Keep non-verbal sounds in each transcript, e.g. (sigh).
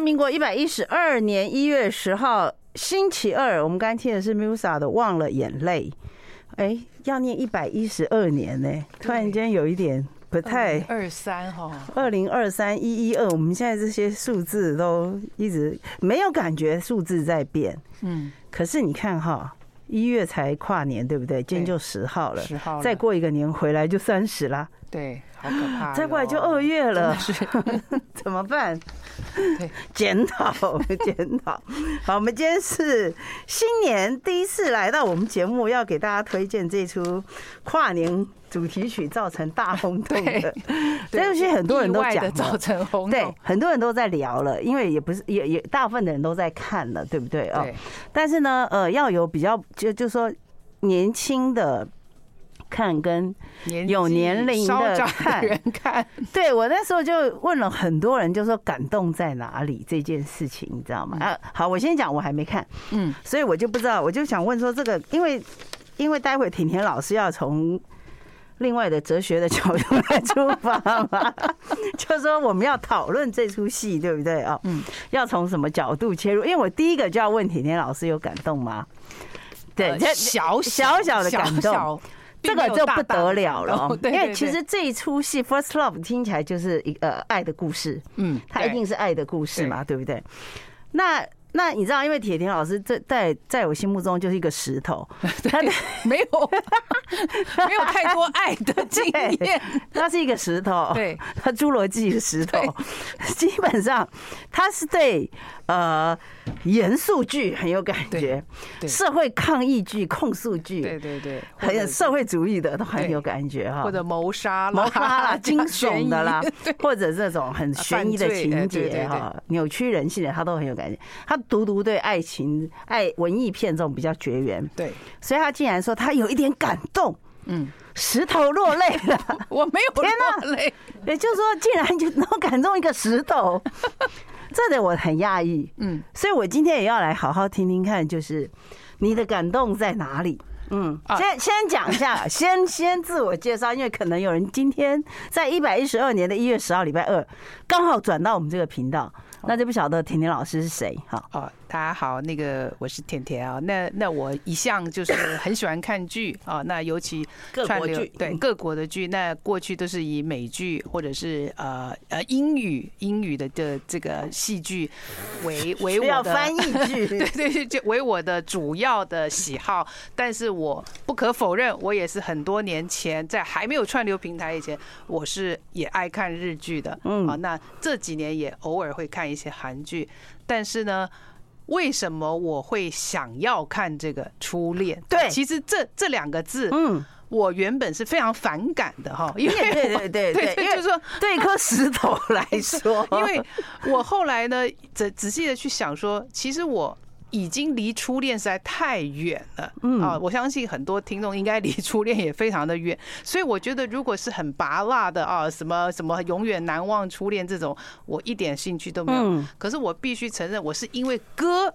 民国一百一十二年一月十号星期二，我们刚才听的是 Musa 的《忘了眼泪》。哎，要念一百一十二年呢，突然间有一点不太二三哈，二零二三一一二，我们现在这些数字都一直没有感觉数字在变。嗯，可是你看哈。一月才跨年，对不对？今天就十号了，十号再过一个年回来就三十啦。对，好可怕。再过来就二月了，(laughs) 怎么办？对，(laughs) 检讨检讨。好，我们今天是新年第一次来到我们节目，要给大家推荐这出跨年主题曲，造成大轰动的。这东西很多人都讲造成轰动，(laughs) 对，很多人都在聊了，因为也不是也也大部分的人都在看了，对不对啊？但是呢，呃，要有比较就就说年轻的。看跟有年龄的看，看，(laughs) 对，我那时候就问了很多人，就说感动在哪里这件事情，你知道吗？啊，好，我先讲，我还没看，嗯，所以我就不知道，我就想问说这个，因为因为待会婷婷老师要从另外的哲学的角度来出发嘛，(laughs) 就说我们要讨论这出戏，对不对啊？嗯，要从什么角度切入？因为我第一个就要问甜甜老师有感动吗？对，小小小的感动。这个就不得了了，因为其实这一出戏《First Love》听起来就是一个爱的故事，嗯，它一定是爱的故事嘛，对。不对？那那你知道，因为铁田老师在在在我心目中就是一个石头，(laughs) 他没有 (laughs) 没有太多爱的经验，(laughs) 他是一个石头，对，他侏罗纪的石头，基本上他是对。呃，严肃剧很有感觉，社会抗议剧、控诉剧，对对对，很有社会主义的都很有感觉哈，或者谋杀、谋杀啦、(laughs) 惊悚的啦，(laughs) 或者这种很悬疑的情节哈，扭曲人性的他都很有感觉。他独独对爱情、爱文艺片这种比较绝缘，对，所以他竟然说他有一点感动，嗯，石头落泪了，(laughs) 我没有落泪，也就是说，竟然就能感动一个石头。这点我很讶异，嗯，所以我今天也要来好好听听看，就是你的感动在哪里？嗯，先先讲一下，(laughs) 先先自我介绍，因为可能有人今天在一百一十二年的一月十号礼拜二刚好转到我们这个频道，那就不晓得婷婷老师是谁？哈。大家好，那个我是甜甜啊。那那我一向就是很喜欢看剧啊。那尤其串流对各国的剧，那过去都是以美剧或者是呃呃英语英语的的这个戏剧为 (laughs) 为我的翻译剧，(laughs) 对 (laughs) 对，就为我的主要的喜好。但是我不可否认，我也是很多年前在还没有串流平台以前，我是也爱看日剧的。嗯，啊，那这几年也偶尔会看一些韩剧，但是呢。为什么我会想要看这个初恋？对，其实这这两个字，嗯，我原本是非常反感的哈，因为 (laughs) 对对对 (laughs) 就是说对一颗石头来说，(laughs) 因为我后来呢，仔仔细的去想说，其实我。已经离初恋实在太远了，嗯啊，我相信很多听众应该离初恋也非常的远，所以我觉得如果是很拔辣的啊，什么什么永远难忘初恋这种，我一点兴趣都没有。可是我必须承认，我是因为歌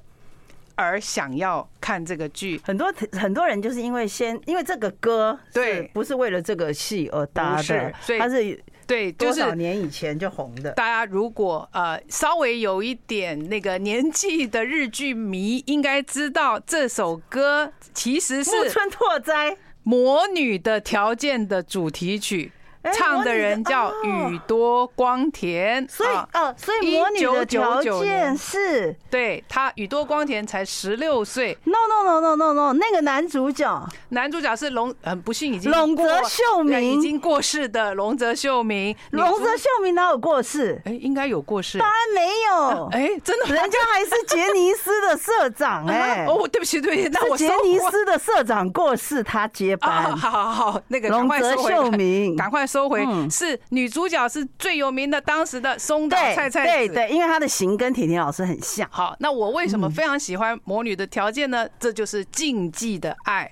而想要看这个剧。很多很多人就是因为先因为这个歌，对，不是为了这个戏而搭的，所以他是。对，多少年以前就红的。大家如果呃稍微有一点那个年纪的日剧迷，应该知道这首歌其实是木村拓哉《魔女的条件》的主题曲。唱的人叫宇多光田，所以哦，所以魔女的条件是，对他宇多光田才十六岁。No no no no no no，那个男主角，男主角是龙，很不幸已经龙泽秀明，已经过世的龙泽秀明。龙泽秀明哪有过世？哎，应该有过世。当然没有。哎，真的，人家还是杰尼斯的社长。(laughs) 哎，哦，对不起，对不起，那我杰尼斯的社长过世，他接班。好好好，那个龙泽秀明，赶快。收回是女主角是最有名的，当时的松岛菜菜子。对对，因为她的型跟甜甜老师很像。好，那我为什么非常喜欢《魔女的条件》呢？这就是禁忌的爱。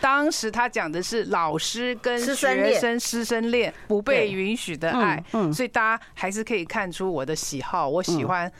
当时他讲的是老师跟学生师生恋不被允许的爱，所以大家还是可以看出我的喜好。我喜欢。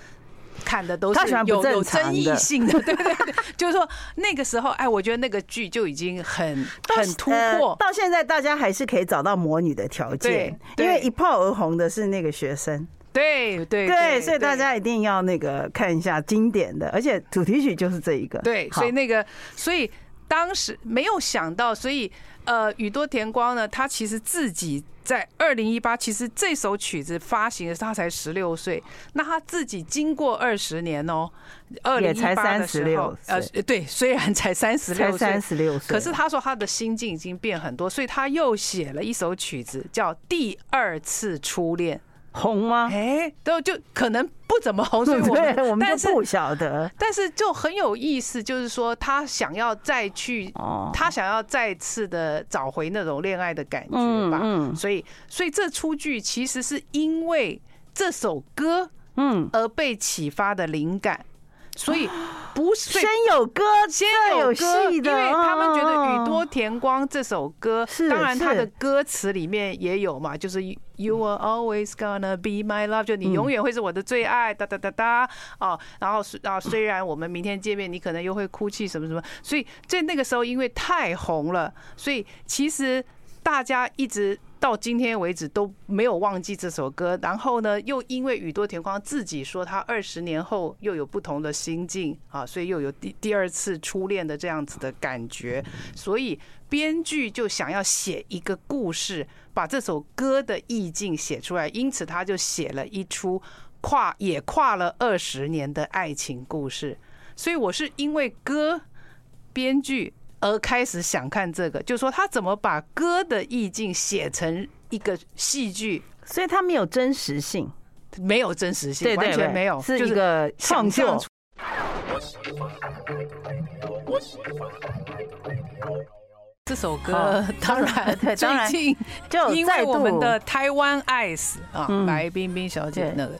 看的都是有有争议性的，(laughs) 对对对，就是说那个时候，哎，我觉得那个剧就已经很很突破。到现在，大家还是可以找到魔女的条件，因为一炮而红的是那个学生。对对对，所以大家一定要那个看一下经典的，而且主题曲就是这一个。对，所以那个，所以当时没有想到，所以呃，宇多田光呢，他其实自己在二零一八，其实这首曲子发行的时候他才十六岁，那他自己经过二十年哦，二零一八的时候，呃，对，虽然才三十六才，三十六岁，可是他说他的心境已经变很多，所以他又写了一首曲子叫《第二次初恋》。红吗？哎，都就可能不怎么红，所以我们我们就不晓得。但是就很有意思，就是说他想要再去，他想要再次的找回那种恋爱的感觉吧。嗯，所以所以这出剧其实是因为这首歌，嗯，而被启发的灵感。所以不是先有歌，先有歌，因为他们觉得宇多田光这首歌，当然他的歌词里面也有嘛，就是 You are always gonna be my love，就你永远会是我的最爱，哒哒哒哒哦，然后然后虽然我们明天见面，你可能又会哭泣什么什么，所以在那个时候因为太红了，所以其实大家一直。到今天为止都没有忘记这首歌，然后呢，又因为宇多田光自己说他二十年后又有不同的心境啊，所以又有第第二次初恋的这样子的感觉，所以编剧就想要写一个故事，把这首歌的意境写出来，因此他就写了一出跨也跨了二十年的爱情故事。所以我是因为歌编剧。而开始想看这个，就是说他怎么把歌的意境写成一个戏剧，所以他没有真实性，没有真实性，完全没有，是一个创作。这首歌 (laughs) 当然最近就因为我们的台湾 ice 啊，白冰冰小姐那个，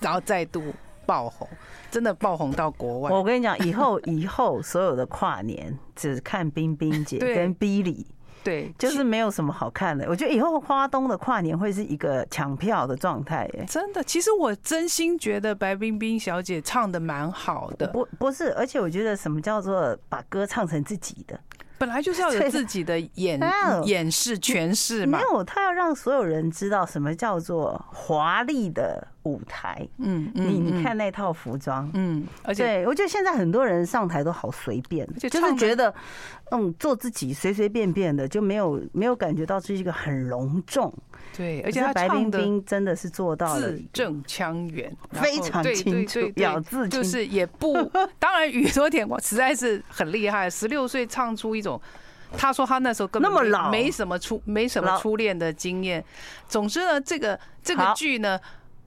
然后再度爆红。真的爆红到国外。我跟你讲，以后 (laughs) 以后所有的跨年只看冰冰姐跟 Billy，对，就是没有什么好看的。我觉得以后花东的跨年会是一个抢票的状态，耶，真的。其实我真心觉得白冰冰小姐唱的蛮好的，不不是，而且我觉得什么叫做把歌唱成自己的。本来就是要有自己的演演示诠释嘛，没有，他要让所有人知道什么叫做华丽的舞台。嗯，你你看那套服装，嗯，而且对我觉得现在很多人上台都好随便，就是觉得嗯做自己随随便便的，就没有没有感觉到这是一个很隆重。对，而且白冰冰真的是做到了字正腔圆，非常清楚，咬字就是也不。当然，宇多田光实在是很厉害，十六岁唱出一种，他说他那时候根本没没什么初没什么初恋的经验。总之呢，这个这个剧呢，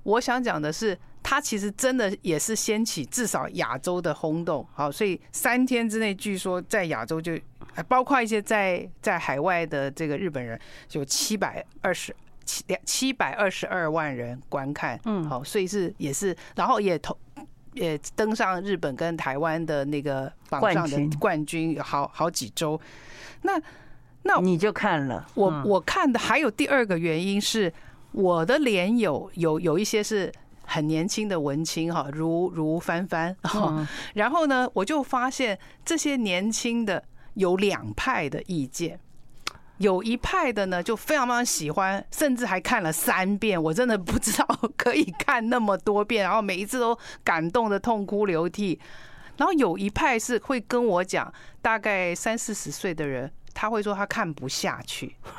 我想讲的是，他其实真的也是掀起至少亚洲的轰动。好，所以三天之内，据说在亚洲就包括一些在在海外的这个日本人，有七百二十。七两七百二十二万人观看，嗯，好，所以是也是，然后也同也登上日本跟台湾的那个榜上的冠军，好好几周。那那你就看了，我我看的还有第二个原因是，我的连友有有一些是很年轻的文青哈，如如帆帆，然后呢，我就发现这些年轻的有两派的意见。有一派的呢，就非常非常喜欢，甚至还看了三遍。我真的不知道可以看那么多遍，然后每一次都感动的痛哭流涕。然后有一派是会跟我讲，大概三四十岁的人，他会说他看不下去。(laughs)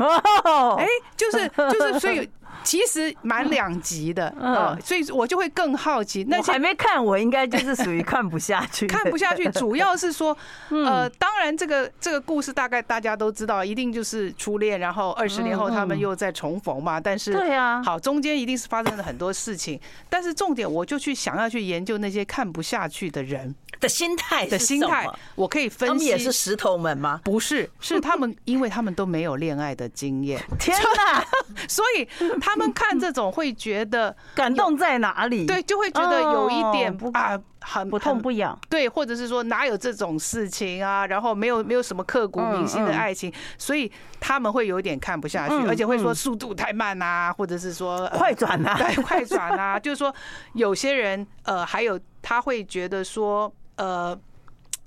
哎，就是就是，所以。其实蛮两极的，嗯，所以我就会更好奇。那还没看，我应该就是属于看不下去。看不下去，(laughs) 主要是说，呃，当然这个这个故事大概大家都知道，一定就是初恋，然后二十年后他们又再重逢嘛。但是，对啊，好，中间一定是发生了很多事情。但是重点，我就去想要去研究那些看不下去的人的心态的心态，我可以分析。他们也是石头们吗？不是，是他们，(laughs) 因为他们都没有恋爱的经验。天哪！(laughs) 所以他。他们看这种会觉得 (laughs) 感动在哪里？对，就会觉得有一点不啊，很不痛不痒。对，或者是说哪有这种事情啊？然后没有没有什么刻骨铭心的爱情，所以他们会有点看不下去，而且会说速度太慢啊，或者是说快转啊，(laughs) 对，快转啊。就是说有些人呃，还有他会觉得说呃，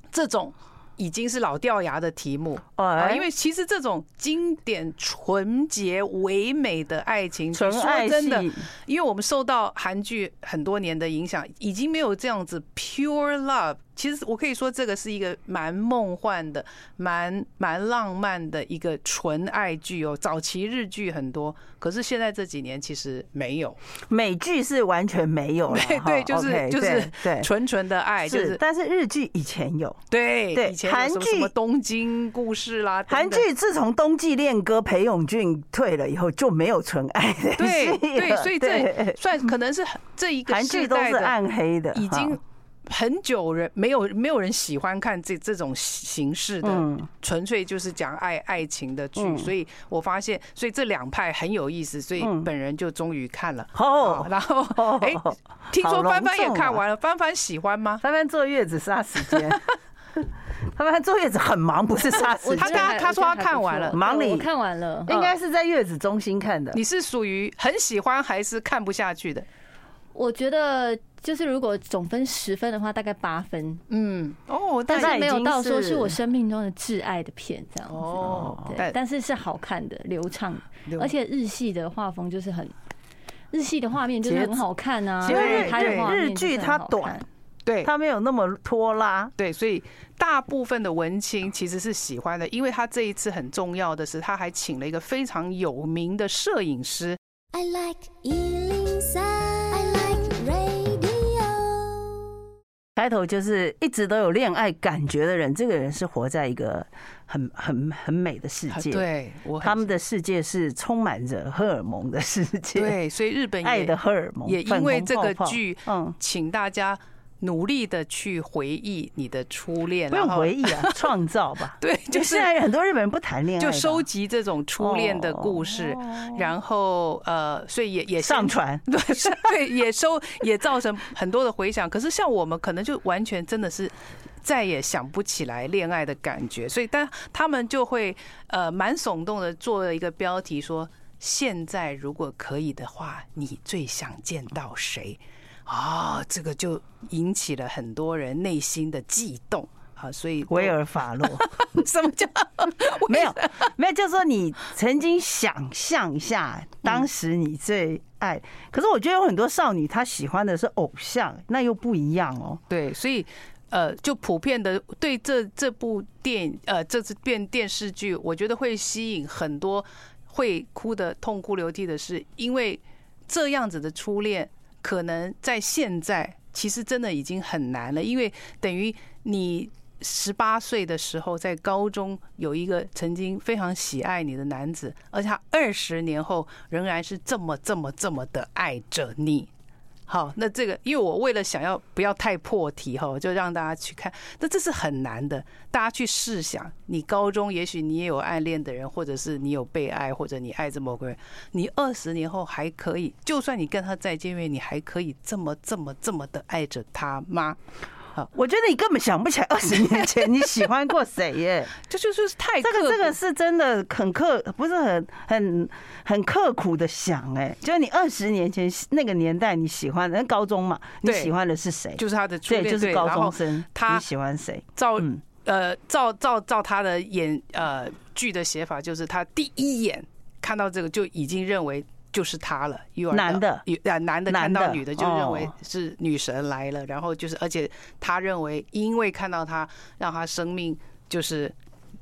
这种已经是老掉牙的题目啊，因为其实这种经典、纯洁、唯美的爱情，说真的，因为我们受到韩剧很多年的影响，已经没有这样子 pure love。其实我可以说，这个是一个蛮梦幻的、蛮蛮浪漫的一个纯爱剧哦。早期日剧很多，可是现在这几年其实没有。美剧是完全没有了，(laughs) 对，就是就是对纯纯的爱，就是。但是日剧以前有，对对，韩剧什么东京故事啦，韩剧自从冬季恋歌裴勇俊退了以后就没有纯爱的。对对，所以这算可能是这一个韩剧都是暗黑的，已经。很久人没有没有人喜欢看这这种形式的，纯粹就是讲爱爱情的剧，所以我发现，所以这两派很有意思，所以本人就终于看了。哦，然后哎，听说帆帆也看完了，帆帆喜欢吗？帆帆坐月子杀时间，(laughs) 帆帆坐月子很忙，不是杀时间。(laughs) 他他他说他看完了，忙里看完了，(laughs) 应该是在月子中心看的。你是属于很喜欢还是看不下去的？我觉得就是如果总分十分的话，大概八分。嗯，哦，但是没有到说是我生命中的挚爱的片这样子。哦，对，但是是好看的、流畅，而且日系的画风就是很日系的画面就是很好看啊。因为日剧它短，对，它没有那么拖拉，对，所以大部分的文青其实是喜欢的。因为他这一次很重要的是，他还请了一个非常有名的摄影师。I like 开头就是一直都有恋爱感觉的人，这个人是活在一个很很很美的世界。对，他们的世界是充满着荷尔蒙的世界。对，所以日本爱的荷尔蒙也因为这个剧，嗯，请大家。努力的去回忆你的初恋，不用回忆啊，(laughs) 创造吧。(laughs) 对，就是现在很多日本人不谈恋爱，就收集这种初恋的故事，然后呃，所以也也上传，(laughs) 对，对，也收也造成很多的回响。可是像我们可能就完全真的是再也想不起来恋爱的感觉，所以但他们就会呃蛮耸动的做了一个标题说：现在如果可以的话，你最想见到谁？啊、哦，这个就引起了很多人内心的悸动啊，所以威尔法洛，(laughs) 什么叫 (laughs) 没有没有？就是说你曾经想象一下，当时你最爱，可是我觉得有很多少女她喜欢的是偶像，那又不一样哦。对，所以呃，就普遍的对这这部电影呃，这次变电视剧，我觉得会吸引很多会哭的痛哭流涕的，是因为这样子的初恋。可能在现在，其实真的已经很难了，因为等于你十八岁的时候，在高中有一个曾经非常喜爱你的男子，而且他二十年后仍然是这么这么这么的爱着你。好，那这个，因为我为了想要不要太破题哈，就让大家去看。那这是很难的，大家去试想，你高中也许你也有暗恋的人，或者是你有被爱，或者你爱着某个人，你二十年后还可以，就算你跟他再见面，你还可以这么这么这么的爱着他吗？我觉得你根本想不起来 (laughs) 二十年前你喜欢过谁耶，(laughs) 这就是太这个这个是真的很刻，不是很很很刻苦的想哎，就是你二十年前那个年代你喜欢的，高中嘛，你喜欢的是谁？就是他的初恋，就是高中生，他喜欢谁？照呃照照照他的演呃剧的写法，就是他第一眼看到这个就已经认为。就是他了，男的，男的看到女的就认为是女神来了，然后就是，而且他认为，因为看到他，让他生命就是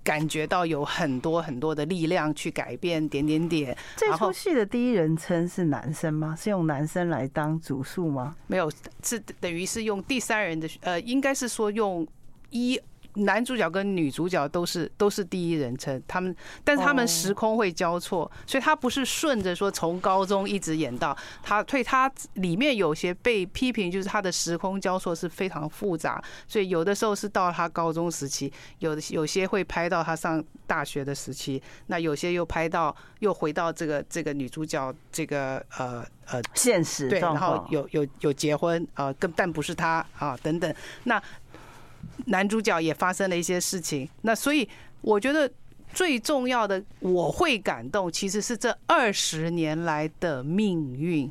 感觉到有很多很多的力量去改变，点点点。这出戏的第一人称是男生吗？是用男生来当主述吗？没有，是等于是用第三人的，呃，应该是说用一。男主角跟女主角都是都是第一人称，他们，但是他们时空会交错，所以他不是顺着说从高中一直演到他，所以他里面有些被批评，就是他的时空交错是非常复杂，所以有的时候是到他高中时期，有的有些会拍到他上大学的时期，那有些又拍到又回到这个这个女主角这个呃呃现实对，然后有有有结婚啊，跟但不是他啊等等那。男主角也发生了一些事情，那所以我觉得最重要的，我会感动，其实是这二十年来的命运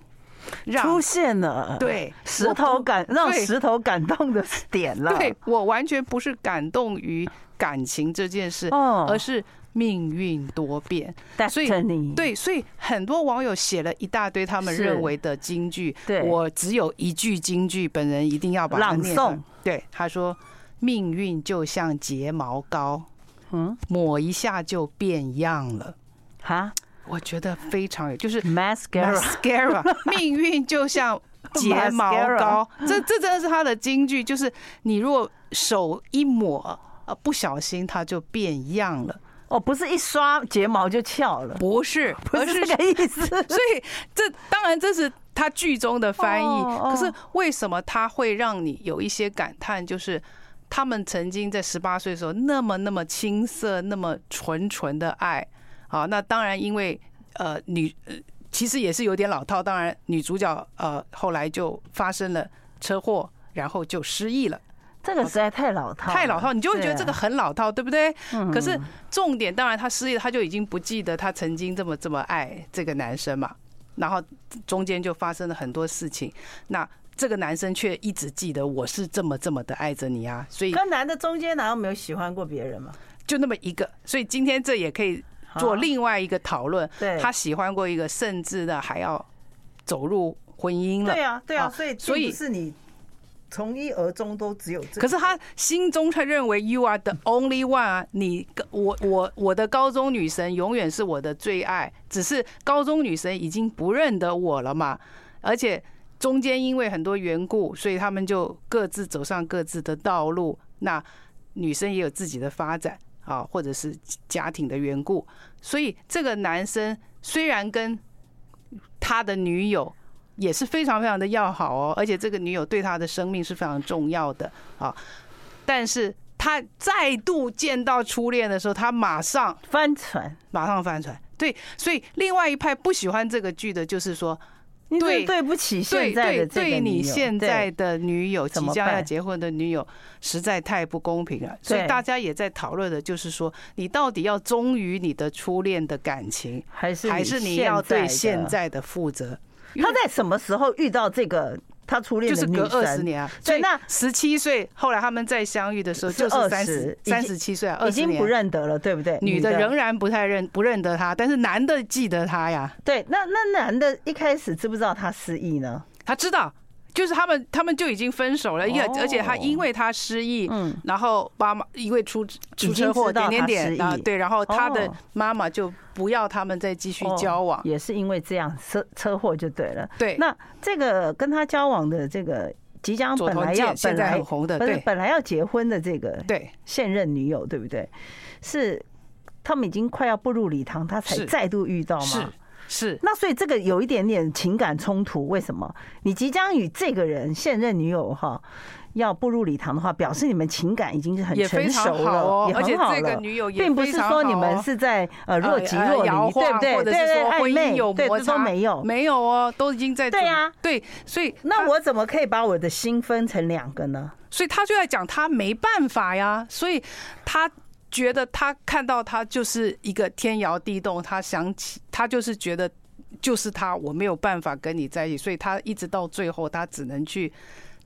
出现了，对石头感让石头感动的点了。(laughs) 对，我完全不是感动于感情这件事，哦而是命运多变。所以对，所以很多网友写了一大堆他们认为的金句，我只有一句金句，本人一定要把。朗诵。对，他说：“命运就像睫毛膏，嗯，抹一下就变样了。”哈，我觉得非常有，就是 mascara，mascara，(laughs) 命运就像。睫毛膏，这这真的是他的金句，就是你如果手一抹，呃，不小心它就变样了。哦，不是一刷睫毛就翘了，不是，不是这个意思。(laughs) 所以这当然这是他剧中的翻译，可是为什么他会让你有一些感叹？就是他们曾经在十八岁的时候那么那么青涩、那么纯纯的爱。好，那当然因为呃女。其实也是有点老套，当然女主角呃后来就发生了车祸，然后就失忆了。这个实在太老套，太老套，你就会觉得这个很老套，对不对？可是重点当然她失忆了，她就已经不记得她曾经这么这么爱这个男生嘛。然后中间就发生了很多事情，那这个男生却一直记得我是这么这么的爱着你啊。所以跟男的中间难道没有喜欢过别人吗？就那么一个，所以今天这也可以。做另外一个讨论，对，他喜欢过一个，甚至的还要走入婚姻了。对啊，对啊，所以所以是你从一而终都只有这。可是他心中他认为 you are the only one 啊，你我我我的高中女神永远是我的最爱，只是高中女神已经不认得我了嘛，而且中间因为很多缘故，所以他们就各自走上各自的道路。那女生也有自己的发展。啊，或者是家庭的缘故，所以这个男生虽然跟他的女友也是非常非常的要好哦，而且这个女友对他的生命是非常重要的啊，但是他再度见到初恋的时候，他马上翻船，马上翻船。对，所以另外一派不喜欢这个剧的，就是说。对，对不起，现在的对你现在的女友，即将要结婚的女友，实在太不公平了。所以大家也在讨论的，就是说，你到底要忠于你的初恋的感情，还是还是你要对现在的负责？他在什么时候遇到这个？他初恋就是隔二十年啊，所以那十七岁，后来他们再相遇的时候就是三十三十七岁啊，已经不认得了，对不对？女的仍然不太认不认得他，但是男的记得他呀。对，那那男的一开始知不知道他失忆呢？他知道。就是他们，他们就已经分手了，因为而且他因为他失忆，嗯，然后妈妈因为出出车祸，点点点啊，对，然后他的妈妈就不要他们再继续交往，也是因为这样车车祸就对了。对，那这个跟他交往的这个即将本来要本来很红的，对，本来要结婚的这个对。现任女友，对不对？是他们已经快要步入礼堂，他才再度遇到吗？是，那所以这个有一点点情感冲突，为什么？你即将与这个人现任女友哈要步入礼堂的话，表示你们情感已经是很成熟了，也很好了。并不是说你们是在呃若即若离，对不对？对对，暧昧有摩擦没有？没有哦，都已经在对呀，对，所以那我怎么可以把我的心分成两个呢？所以他就在讲他没办法呀，所以他。觉得他看到他就是一个天摇地动，他想起他就是觉得就是他，我没有办法跟你在一起，所以他一直到最后，他只能去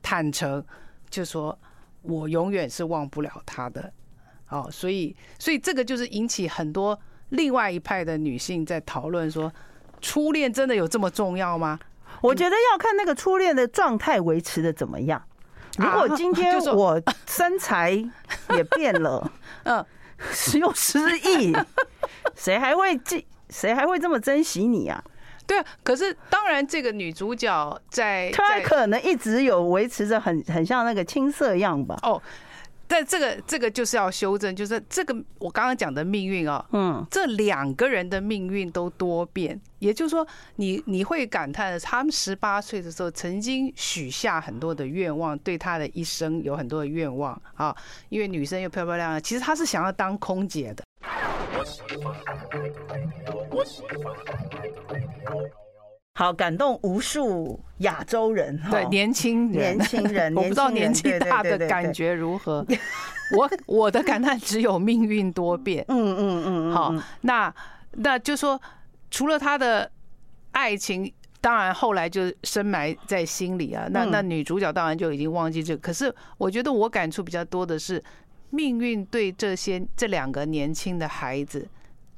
坦诚，就说我永远是忘不了他的。哦，所以所以这个就是引起很多另外一派的女性在讨论说，初恋真的有这么重要吗？我觉得要看那个初恋的状态维持的怎么样。如果今天我身材也变了，(laughs) 嗯。又失忆，谁还会记？谁还会这么珍惜你啊？对啊，可是当然，这个女主角在，她可能一直有维持着很很像那个青涩样吧？哦。但这个这个就是要修正，就是这个我刚刚讲的命运啊，嗯，这两个人的命运都多变，也就是说，你你会感叹，他们十八岁的时候曾经许下很多的愿望，对他的一生有很多的愿望啊，因为女生又漂漂亮亮，其实他是想要当空姐的。好，感动无数亚洲人，对年轻人，年轻人，(laughs) 我不知道年纪大的感觉如何。我我的感叹只有命运多变。(laughs) 嗯嗯嗯。好，那那就说，除了他的爱情，当然后来就深埋在心里啊。那那女主角当然就已经忘记这个。可是我觉得我感触比较多的是，命运对这些这两个年轻的孩子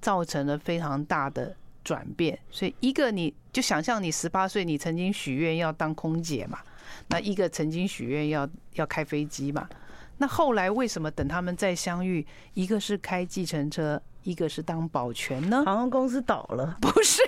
造成了非常大的转变。所以，一个你就想象你十八岁，你曾经许愿要当空姐嘛？那一个曾经许愿要要开飞机嘛？那后来为什么等他们再相遇，一个是开计程车？一个是当保全呢，航空公司倒了，(laughs) 不是，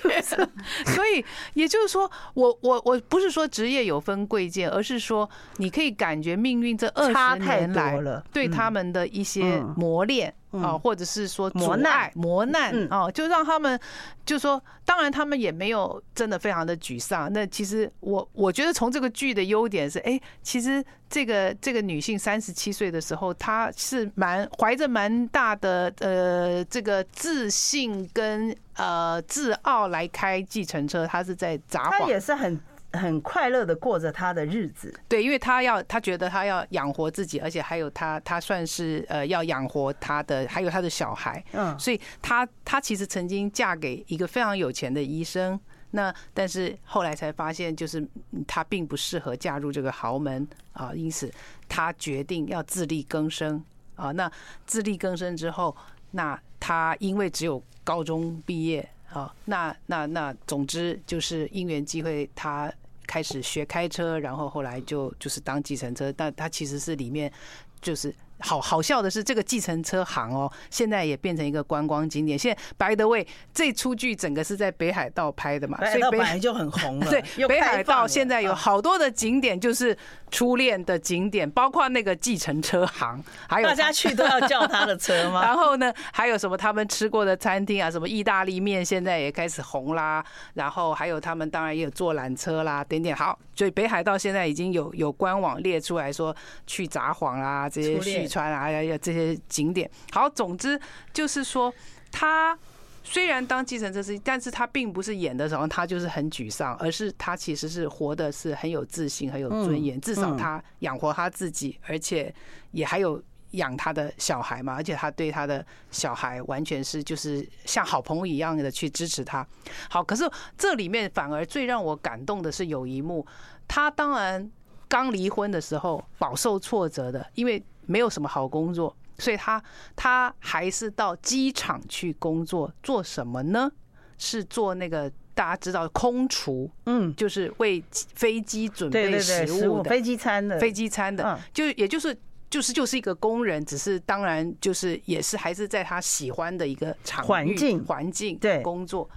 所以也就是说，我我我不是说职业有分贵贱，而是说你可以感觉命运这二十年来对他们的一些磨练。啊，或者是说磨难、磨难啊，就让他们就说，当然他们也没有真的非常的沮丧。那其实我我觉得从这个剧的优点是，哎，其实这个这个女性三十七岁的时候，她是蛮怀着蛮大的呃这个自信跟呃自傲来开计程车，她是在札幌，她也是很。很快乐的过着他的日子，对，因为他要，他觉得他要养活自己，而且还有他，他算是呃要养活他的，还有他的小孩，嗯，所以他他其实曾经嫁给一个非常有钱的医生，那但是后来才发现，就是他并不适合嫁入这个豪门啊，因此他决定要自力更生啊，那自力更生之后，那他因为只有高中毕业啊，那那那总之就是因缘机会他。开始学开车，然后后来就就是当计程车，但他其实是里面就是。好好笑的是，这个计程车行哦，现在也变成一个观光景点。现在，by the way，这出剧整个是在北海道拍的嘛，所以北海就很红了。(laughs) 对，北海道现在有好多的景点，就是初恋的景点，包括那个计程车行，还有大家去都要叫他的车吗？(laughs) 然后呢，还有什么他们吃过的餐厅啊，什么意大利面，现在也开始红啦。然后还有他们当然也有坐缆车啦，点点好。所以北海道现在已经有有官网列出来说去札幌啦这些。川啊呀呀，这些景点好，总之就是说，他虽然当计程车司机，但是他并不是演的时候他就是很沮丧，而是他其实是活的是很有自信、很有尊严。至少他养活他自己，而且也还有养他的小孩嘛，而且他对他的小孩完全是就是像好朋友一样的去支持他。好，可是这里面反而最让我感动的是有一幕，他当然刚离婚的时候饱受挫折的，因为。没有什么好工作，所以他他还是到机场去工作，做什么呢？是做那个大家知道空厨，嗯，就是为飞机准备食物的飞机餐的飞机餐的，就也就是就是就是一个工人，只是当然就是也是还是在他喜欢的一个场环境环境对工作。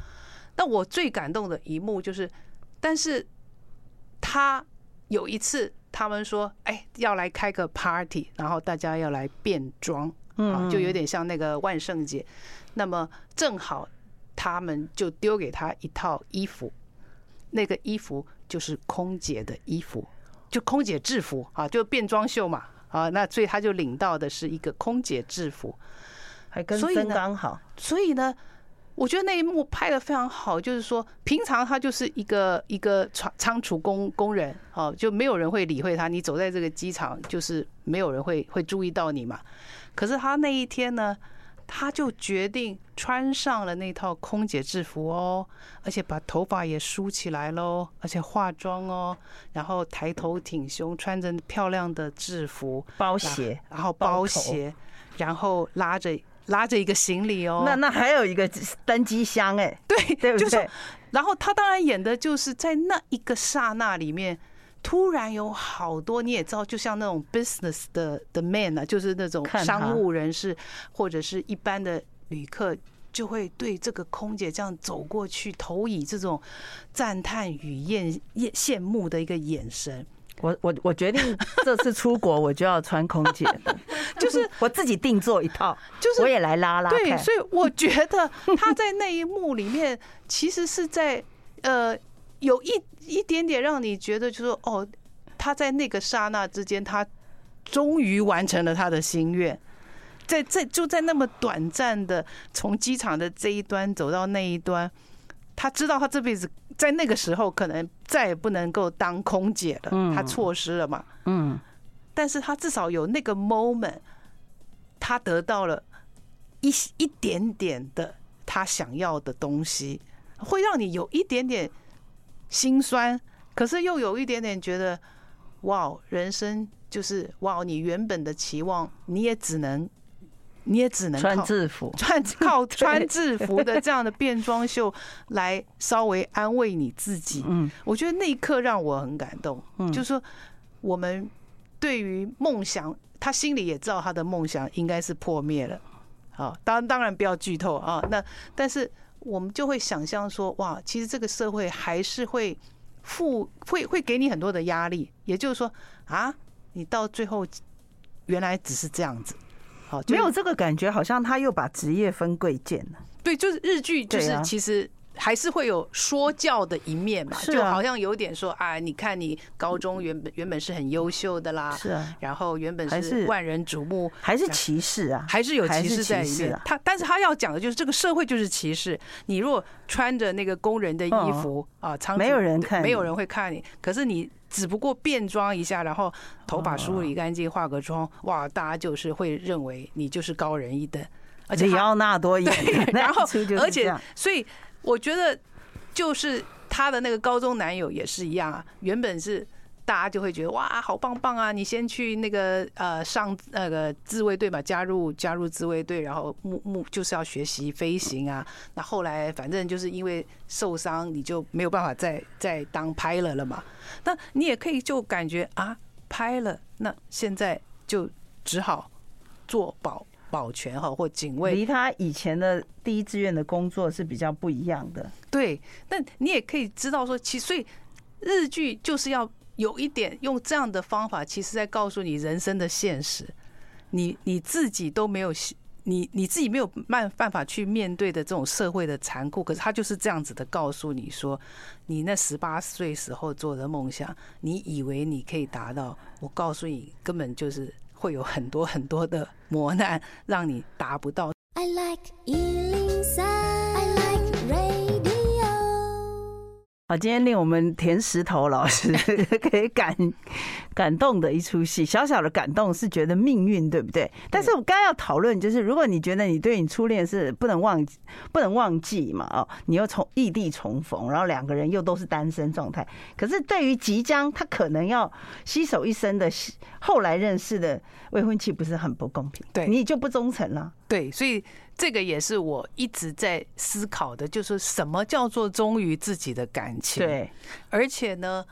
那我最感动的一幕就是，但是他有一次。他们说：“哎，要来开个 party，然后大家要来变装，啊，就有点像那个万圣节。那么正好，他们就丢给他一套衣服，那个衣服就是空姐的衣服，就空姐制服啊，就变装秀嘛，啊，那所以他就领到的是一个空姐制服，还跟真刚好，所以呢。”我觉得那一幕拍的非常好，就是说，平常他就是一个一个仓仓储工工人，哦，就没有人会理会他。你走在这个机场，就是没有人会会注意到你嘛。可是他那一天呢，他就决定穿上了那套空姐制服哦，而且把头发也梳起来喽，而且化妆哦，然后抬头挺胸，穿着漂亮的制服，包鞋，然后包鞋，然后拉着。拉着一个行李哦，那那还有一个登机箱哎，对，对不对？就是，然后他当然演的就是在那一个刹那里面，突然有好多你也知道，就像那种 business 的的 man 啊，就是那种商务人士或者是一般的旅客，就会对这个空姐这样走过去，投以这种赞叹与艳艳羡慕的一个眼神。我我我决定这次出国我就要穿空姐的，(laughs) 就是 (laughs) 我自己定做一套，就是我也来拉拉。对，所以我觉得他在那一幕里面，其实是在呃有一一点点让你觉得，就是哦，他在那个刹那之间，他终于完成了他的心愿，在在就在那么短暂的从机场的这一端走到那一端。他知道他这辈子在那个时候可能再也不能够当空姐了，他错失了嘛。嗯，但是他至少有那个 moment，他得到了一一点点的他想要的东西，会让你有一点点心酸，可是又有一点点觉得，哇，人生。就是哇，你原本的期望，你也只能。你也只能穿制服，(laughs) 穿靠 (laughs) 穿制服的这样的变装秀来稍微安慰你自己。嗯，我觉得那一刻让我很感动。嗯，就是说我们对于梦想，他心里也知道他的梦想应该是破灭了。好，当当然不要剧透啊。那但是我们就会想象说，哇，其实这个社会还是会负会会给你很多的压力。也就是说啊，你到最后原来只是这样子。好，没有这个感觉，好像他又把职业分贵贱了。对，就是日剧，就是其实还是会有说教的一面嘛，就好像有点说，啊，你看你高中原本原本是很优秀的啦，是啊，然后原本是万人瞩目，还是歧视啊，还是有歧视在里面。他，但是他要讲的就是这个社会就是歧视。你如果穿着那个工人的衣服啊，没有人看，没有人会看你。可是你。只不过变装一下，然后头发梳理干净，化个妆，哇，大家就是会认为你就是高人一等，而且李奥纳多演，(laughs) 然后而且所以我觉得就是他的那个高中男友也是一样啊，原本是。大家就会觉得哇，好棒棒啊！你先去那个呃上那个自卫队嘛，加入加入自卫队，然后目目就是要学习飞行啊。那后来反正就是因为受伤，你就没有办法再再当 pilot 了嘛。那你也可以就感觉啊，pilot，那现在就只好做保保全哈或警卫，离他以前的第一志愿的工作是比较不一样的。对，那你也可以知道说，其实所以日剧就是要。有一点用这样的方法，其实在告诉你人生的现实，你你自己都没有，你你自己没有办办法去面对的这种社会的残酷，可是他就是这样子的告诉你说，你那十八岁时候做的梦想，你以为你可以达到，我告诉你，根本就是会有很多很多的磨难，让你达不到。I like 好，今天令我们田石头老师 (laughs) 可以感感动的一出戏，小小的感动是觉得命运对不对？但是我刚刚要讨论就是，如果你觉得你对你初恋是不能忘记、不能忘记嘛，哦，你又从异地重逢，然后两个人又都是单身状态，可是对于即将他可能要携手一生的后来认识的未婚妻，不是很不公平？对，你就不忠诚了。对，所以。这个也是我一直在思考的，就是什么叫做忠于自己的感情？对，而且呢，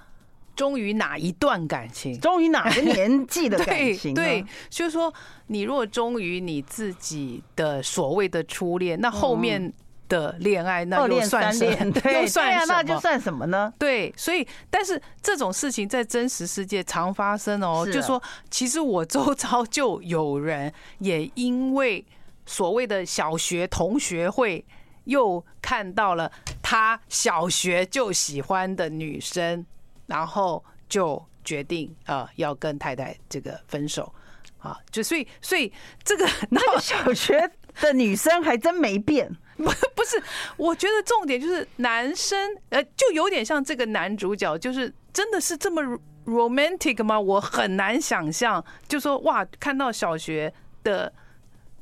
忠于哪一段感情？忠于哪个年纪的感情？(laughs) 对，对，就是说，你若忠于你自己的所谓的初恋，那后面的恋爱那又算什么？(laughs) 对，又算什么？那就算什么呢？对，所以，但是这种事情在真实世界常发生哦。就说，其实我周遭就有人也因为。所谓的小学同学会，又看到了他小学就喜欢的女生，然后就决定啊要跟太太这个分手啊，就所以所以这个 (laughs) 那个小学的女生还真没变，(laughs) 不不是，我觉得重点就是男生呃就有点像这个男主角，就是真的是这么 romantic 吗？我很难想象，就说哇看到小学的。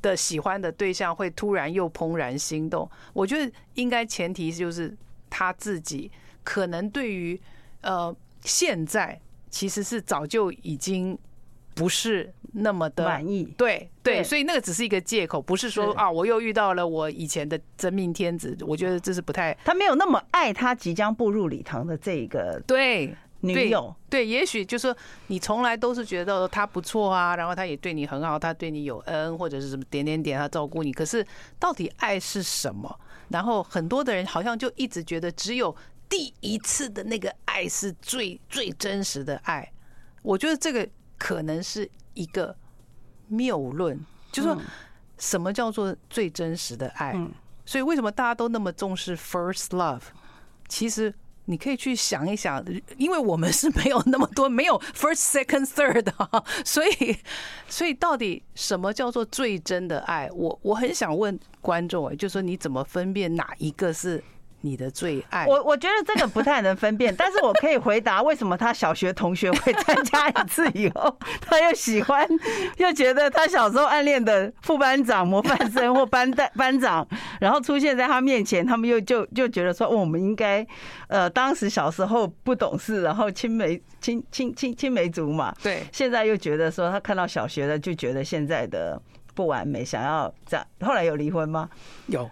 的喜欢的对象会突然又怦然心动，我觉得应该前提就是他自己可能对于呃现在其实是早就已经不是那么的满意，对对，所以那个只是一个借口，不是说啊我又遇到了我以前的真命天子，我觉得这是不太，他没有那么爱他即将步入礼堂的这个对。女友对，对，也许就是说你从来都是觉得他不错啊，然后他也对你很好，他对你有恩或者是什么点点点，他照顾你。可是到底爱是什么？然后很多的人好像就一直觉得只有第一次的那个爱是最最真实的爱。我觉得这个可能是一个谬论，就是说什么叫做最真实的爱？所以为什么大家都那么重视 first love？其实。你可以去想一想，(laughs) 因为我们是没有那么多，(laughs) 没有 first, second, third 的，所以，所以到底什么叫做最真的爱？我我很想问观众，哎，就说你怎么分辨哪一个是你的最爱。我我觉得这个不太能分辨，(laughs) 但是我可以回答为什么他小学同学会参加一次以后，(laughs) 他又喜欢，又觉得他小时候暗恋的副班长、模范生或班代班长，然后出现在他面前，他们又就就觉得说，我们应该，呃，当时小时候不懂事，然后青梅青青青青梅竹马，对，现在又觉得说他看到小学的就觉得现在的不完美，想要这样，后来有离婚吗？有。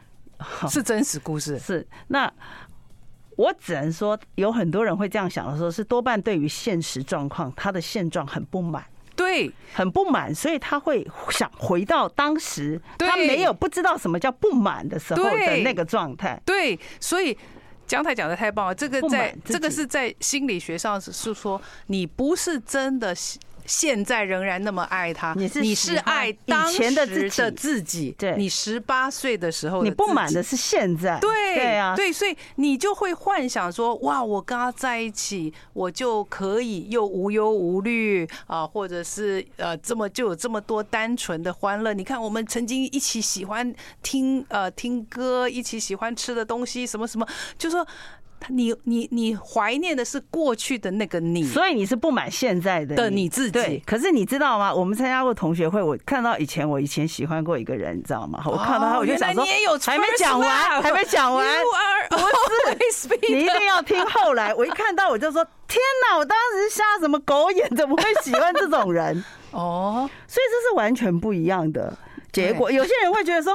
是真实故事，是那我只能说，有很多人会这样想的时候，是多半对于现实状况，他的现状很不满，对，很不满，所以他会想回到当时他没有不知道什么叫不满的时候的那个状态。对，所以姜太讲的太棒了，这个在这个是在心理学上是说，你不是真的。现在仍然那么爱他，你是你是爱当时的自己，对，你十八岁的时候，你不满的是现在，对对啊，对，所以你就会幻想说，哇，我跟他在一起，我就可以又无忧无虑啊，或者是呃，这么就有这么多单纯的欢乐。你看，我们曾经一起喜欢听呃听歌，一起喜欢吃的东西，什么什么，就说。你你你怀念的是过去的那个你，所以你是不满现在的的你自己。对，可是你知道吗？我们参加过同学会，我看到以前我以前喜欢过一个人，你知道吗？我看到他，我就想说，还没 (laughs) 讲完，还没讲完，不是，你一定要听后来。我一看到我就说，天哪！我当时瞎什么狗眼？怎么会喜欢这种人？(laughs) 哦，所以这是完全不一样的结果。有些人会觉得说，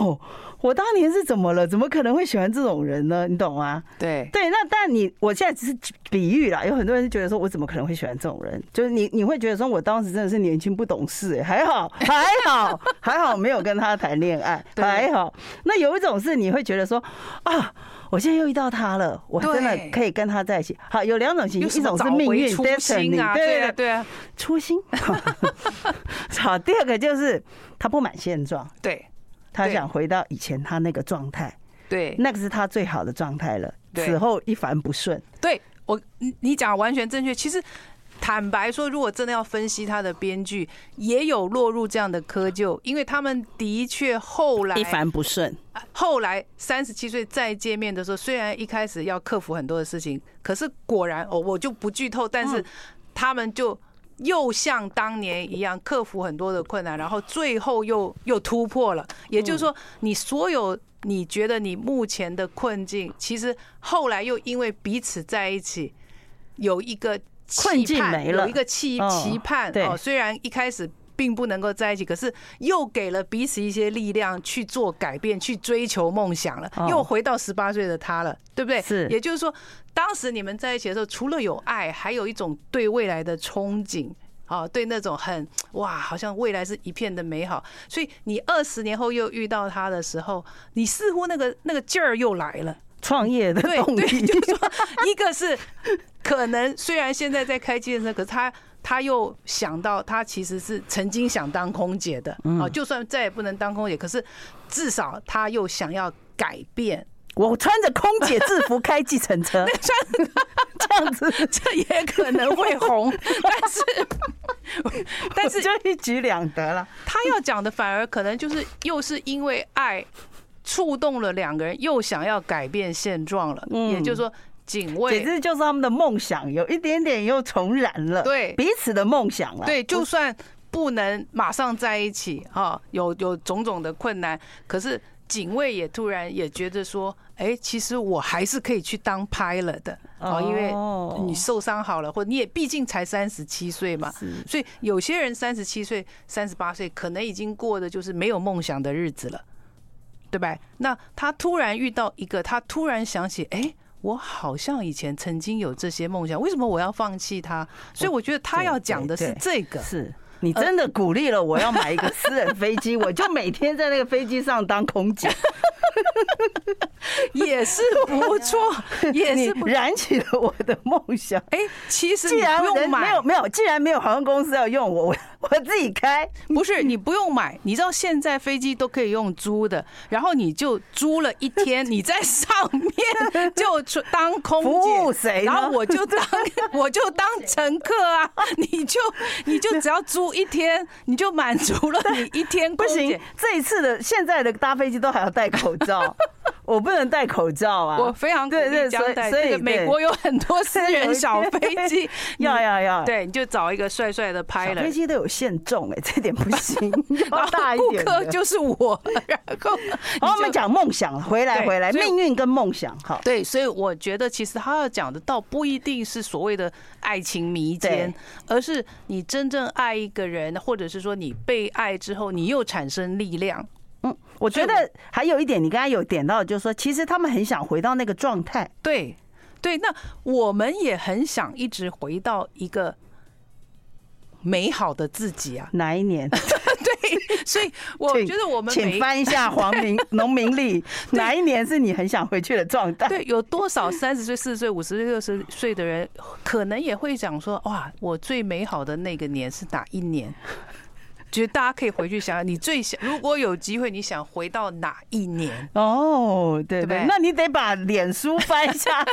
哦。我当年是怎么了？怎么可能会喜欢这种人呢？你懂吗？对对，那但你我现在只是比喻啦。有很多人觉得说，我怎么可能会喜欢这种人？就是你你会觉得说，我当时真的是年轻不懂事，哎，还好还好还好没有跟他谈恋爱，(laughs) 还好。那有一种是你会觉得说，啊，我现在又遇到他了，我真的可以跟他在一起。好，有两种情形，一种是命运初心啊，对啊对啊，(laughs) 初心。(laughs) 好，第二个就是他不满现状，对。他想回到以前他那个状态，对，那个是他最好的状态了。此后一帆不顺。对我，你你讲完全正确。其实坦白说，如果真的要分析他的编剧，也有落入这样的窠臼，因为他们的确后来一帆不顺。后来三十七岁再见面的时候，虽然一开始要克服很多的事情，可是果然，哦，我就不剧透，但是他们就。又像当年一样克服很多的困难，然后最后又又突破了。也就是说，你所有你觉得你目前的困境，其实后来又因为彼此在一起，有一个困境没了，有一个期期盼。哦，虽然一开始并不能够在一起，可是又给了彼此一些力量去做改变，去追求梦想了。又回到十八岁的他了，对不对？是，也就是说。当时你们在一起的时候，除了有爱，还有一种对未来的憧憬啊，对那种很哇，好像未来是一片的美好。所以你二十年后又遇到他的时候，你似乎那个那个劲儿又来了，创业的动力。对对，就是说，一个是可能虽然现在在开计程车，可是他他又想到他其实是曾经想当空姐的啊，就算再也不能当空姐，可是至少他又想要改变。我穿着空姐制服开计程车，(laughs) (laughs) 这样子这也可能会红，(laughs) 但是但是就一举两得了。他要讲的反而可能就是又是因为爱触动了两个人，又想要改变现状了。也就是说，警卫简直就是他们的梦想，有一点点又重燃了，对彼此的梦想了。对，就算不能马上在一起哈，有有种种的困难，可是。警卫也突然也觉得说，哎，其实我还是可以去当 pilot 的哦，因为你受伤好了，或你也毕竟才三十七岁嘛，所以有些人三十七岁、三十八岁可能已经过的就是没有梦想的日子了，对吧？那他突然遇到一个，他突然想起，哎，我好像以前曾经有这些梦想，为什么我要放弃他？所以我觉得他要讲的是这个是。你真的鼓励了我要买一个私人飞机，我就每天在那个飞机上当空姐，(laughs) 也是不错，也是燃起了我的梦想。哎，其实既然没有没有，既然没有航空公司要用我，我 (laughs) 我自己开。不是你不用买，你知道现在飞机都可以用租的，然后你就租了一天，你在上面就当空姐，服务谁？然后我就当 (laughs) 我就当乘客啊，你就你就只要租。一天你就满足了你一天。(laughs) 不行，这一次的现在的搭飞机都还要戴口罩，(laughs) 我不能戴口罩啊。我非常鼓励将戴。所以美国有很多私人小飞机，(laughs) 要要要。对，你就找一个帅帅的拍了。飞机都有限重哎，(laughs) 这点不行。(laughs) 大一点。顾客就是我。然后，然后我们讲梦想，回来回来，命运跟梦想。好，对，所以我觉得其实他要讲的倒不一定是所谓的爱情迷奸，而是你真正爱一个人，或者是说你被爱之后，你又产生力量。嗯，我觉得还有一点，你刚才有点到，就是说，其实他们很想回到那个状态。对，对，那我们也很想一直回到一个美好的自己啊。哪一年？(laughs) 对，所以我觉得我们请翻一下黄明 (laughs) 农民历，哪一年是你很想回去的状态？对，有多少三十岁、四十岁、五十岁、六十岁的人，可能也会讲说：哇，我最美好的那个年是哪一年？觉得大家可以回去想想，你最想如果有机会，你想回到哪一年？哦，对对，那你得把脸书翻一下，